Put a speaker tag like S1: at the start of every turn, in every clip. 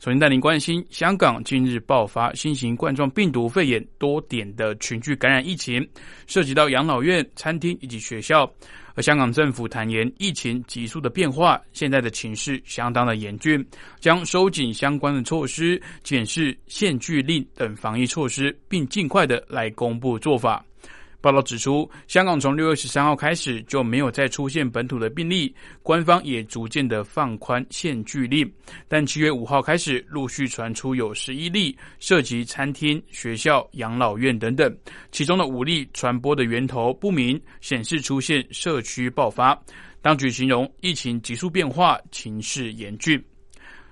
S1: 首先带您关心，香港近日爆发新型冠状病毒肺炎多点的群聚感染疫情，涉及到养老院、餐厅以及学校。而香港政府坦言，疫情急速的变化，现在的情势相当的严峻，将收紧相关的措施，检视限聚令等防疫措施，并尽快的来公布做法。报道指出，香港从六月十三号开始就没有再出现本土的病例，官方也逐渐的放宽限聚令。但七月五号开始，陆续传出有十一例涉及餐厅、学校、养老院等等，其中的五例传播的源头不明，显示出现社区爆发。当局形容疫情急速变化，情势严峻。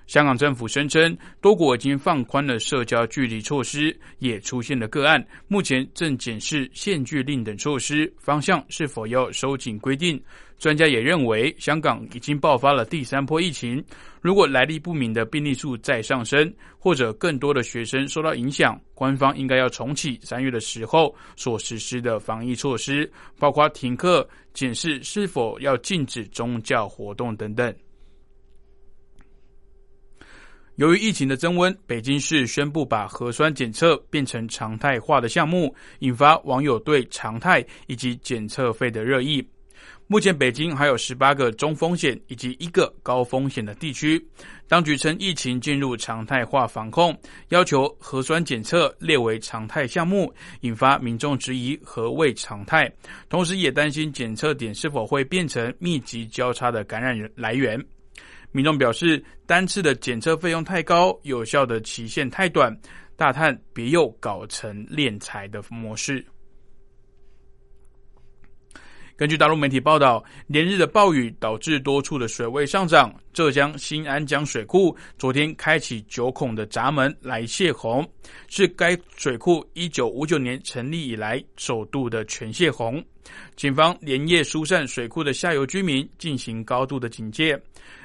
S1: 香港政府声称，多国已经放宽了社交距离措施，也出现了个案，目前正检视限聚令等措施方向是否要收紧规定。专家也认为，香港已经爆发了第三波疫情，如果来历不明的病例数再上升，或者更多的学生受到影响，官方应该要重启三月的时候所实施的防疫措施，包括停课、检视是否要禁止宗教活动等等。由于疫情的增温，北京市宣布把核酸检测变成常态化的项目，引发网友对常态以及检测费的热议。目前，北京还有十八个中风险以及一个高风险的地区。当局称疫情进入常态化防控，要求核酸检测列为常态项目，引发民众质疑何谓常态，同时也担心检测点是否会变成密集交叉的感染来源。民众表示，单次的检测费用太高，有效的期限太短，大叹别又搞成敛财的模式。根据大陆媒体报道，连日的暴雨导致多处的水位上涨。浙江新安江水库昨天开启九孔的闸门来泄洪，是该水库一九五九年成立以来首度的全泄洪。警方连夜疏散水库的下游居民，进行高度的警戒。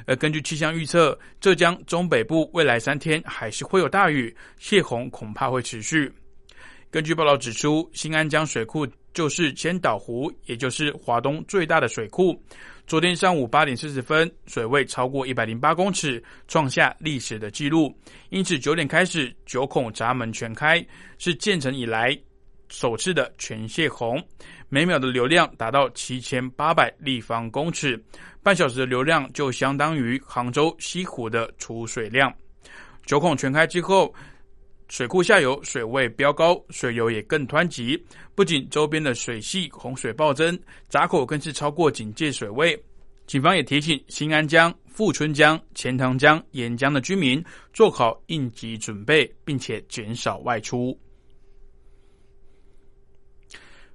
S1: 而根据气象预测，浙江中北部未来三天还是会有大雨，泄洪恐怕会持续。根据报道指出，新安江水库。就是千岛湖，也就是华东最大的水库。昨天上午八点四十分，水位超过一百零八公尺，创下历史的纪录。因此九点开始，九孔闸门全开，是建成以来首次的全泄洪。每秒的流量达到七千八百立方公尺，半小时的流量就相当于杭州西湖的储水量。九孔全开之后。水库下游水位飙高，水流也更湍急。不仅周边的水系洪水暴增，闸口更是超过警戒水位。警方也提醒新安江、富春江、钱塘江沿江的居民做好应急准备，并且减少外出。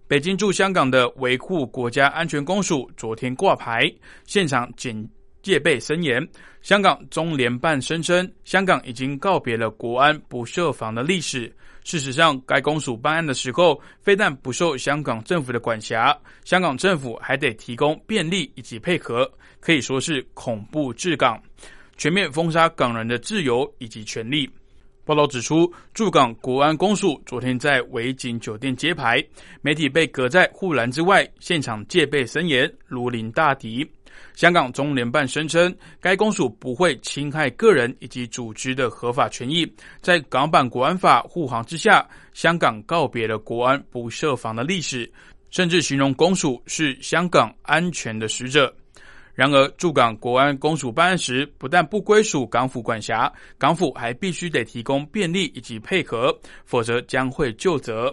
S1: 北京驻香港的维护国家安全公署昨天挂牌，现场警。戒备森严。香港中联办声称，香港已经告别了国安不设防的历史。事实上，该公署办案的时候，非但不受香港政府的管辖，香港政府还得提供便利以及配合，可以说是恐怖治港，全面封杀港人的自由以及权利。报道指出，驻港国安公署昨天在维景酒店揭牌，媒体被隔在护栏之外，现场戒备森严，如临大敌。香港中联办声称，该公署不会侵害个人以及组织的合法权益。在港版国安法护航之下，香港告别了国安不设防的历史，甚至形容公署是香港安全的使者。然而，驻港国安公署办案时，不但不归属港府管辖，港府还必须得提供便利以及配合，否则将会就责。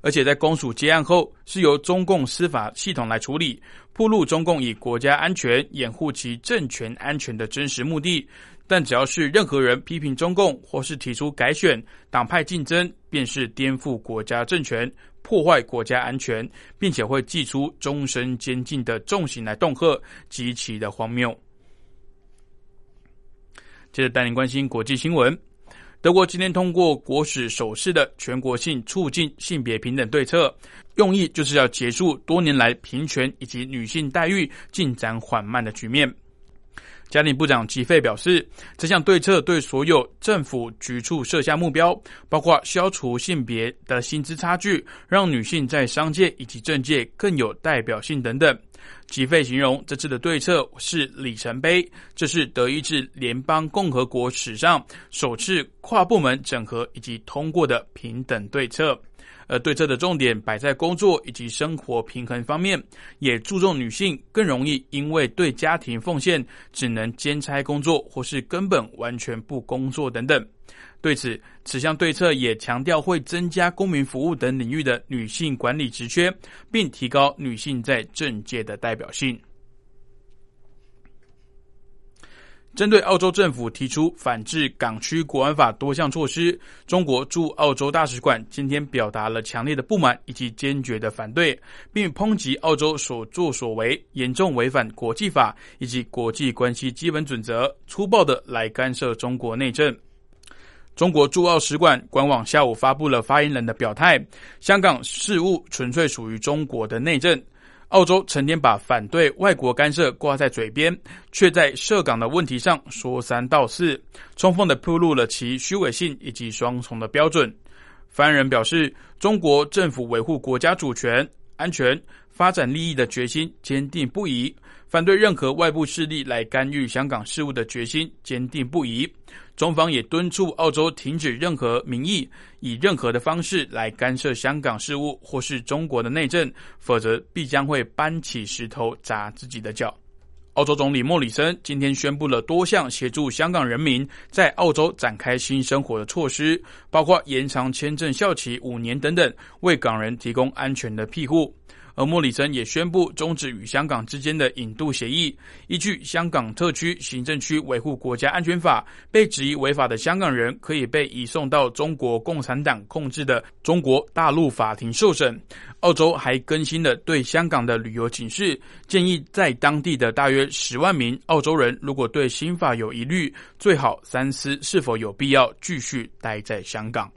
S1: 而且在公署接案后，是由中共司法系统来处理，铺路中共以国家安全掩护其政权安全的真实目的。但只要是任何人批评中共，或是提出改选、党派竞争，便是颠覆国家政权、破坏国家安全，并且会祭出终身监禁的重刑来恫吓，极其的荒谬。接着带您关心国际新闻。德国今天通过国史首次的全国性促进性别平等对策，用意就是要结束多年来平权以及女性待遇进展缓慢的局面。家庭部长吉费表示，这项对策对所有政府局处设下目标，包括消除性别的薪资差距，让女性在商界以及政界更有代表性等等。吉费形容这次的对策是里程碑，这是德意志联邦共和国史上首次跨部门整合以及通过的平等对策。而对策的重点摆在工作以及生活平衡方面，也注重女性更容易因为对家庭奉献，只能兼差工作或是根本完全不工作等等。对此，此项对策也强调会增加公民服务等领域的女性管理职缺，并提高女性在政界的代表性。针对澳洲政府提出反制港区国安法多项措施，中国驻澳洲大使馆今天表达了强烈的不满以及坚决的反对，并抨击澳洲所作所为严重违反国际法以及国际关系基本准则，粗暴的来干涉中国内政。中国驻澳使馆官网下午发布了发言人的表态：香港事务纯粹属于中国的内政。澳洲成天把反对外国干涉挂在嘴边，却在涉港的问题上说三道四，充分的暴露了其虚伪性以及双重的标准。发言人表示，中国政府维护国家主权、安全、发展利益的决心坚定不移，反对任何外部势力来干预香港事务的决心坚定不移。中方也敦促澳洲停止任何名义以任何的方式来干涉香港事务或是中国的内政，否则必将会搬起石头砸自己的脚。澳洲总理莫里森今天宣布了多项协助香港人民在澳洲展开新生活的措施，包括延长签证效期五年等等，为港人提供安全的庇护。而莫里森也宣布终止与香港之间的引渡协议。依据《香港特区行政区维护国家安全法》，被质疑违法的香港人可以被移送到中国共产党控制的中国大陆法庭受审。澳洲还更新了对香港的旅游警示，建议在当地的大约十万名澳洲人，如果对新法有疑虑，最好三思是否有必要继续待在香港。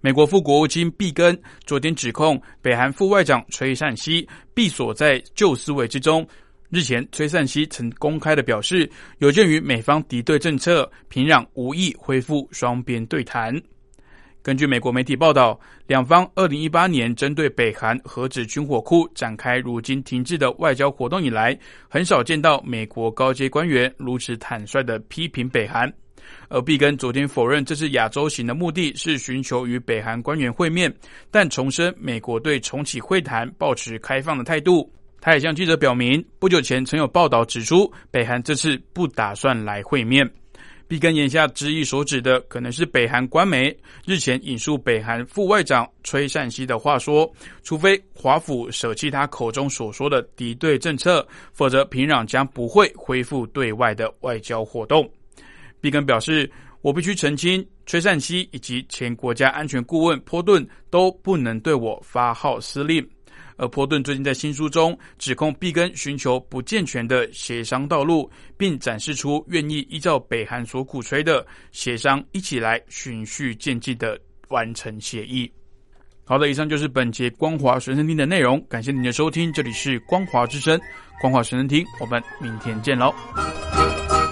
S1: 美国副国务卿毕根昨天指控北韩副外长崔善熙闭锁在旧思维之中。日前，崔善熙曾公开的表示，有鉴于美方敌对政策，平壤无意恢复双边对谈。根据美国媒体报道，两方二零一八年针对北韩核子军火库展开如今停滞的外交活动以来，很少见到美国高阶官员如此坦率的批评北韩。而毕根昨天否认这次亚洲行的目的是寻求与北韩官员会面，但重申美国对重启会谈保持开放的态度。他也向记者表明，不久前曾有报道指出，北韩这次不打算来会面。毕根言下之意所指的，可能是北韩官媒日前引述北韩副外长崔善熙的话说：“除非华府舍弃他口中所说的敌对政策，否则平壤将不会恢复对外的外交活动。”毕根表示：“我必须澄清，崔善熙以及前国家安全顾问波顿都不能对我发号施令。”而波顿最近在新书中指控毕根寻求不健全的协商道路，并展示出愿意依照北韩所鼓吹的协商一起来循序渐进的完成协议。好的，以上就是本节光华神声听的内容，感谢您的收听，这里是光华之声，光华神声听，我们明天见喽。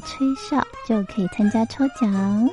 S2: 吹哨就可以参加抽奖。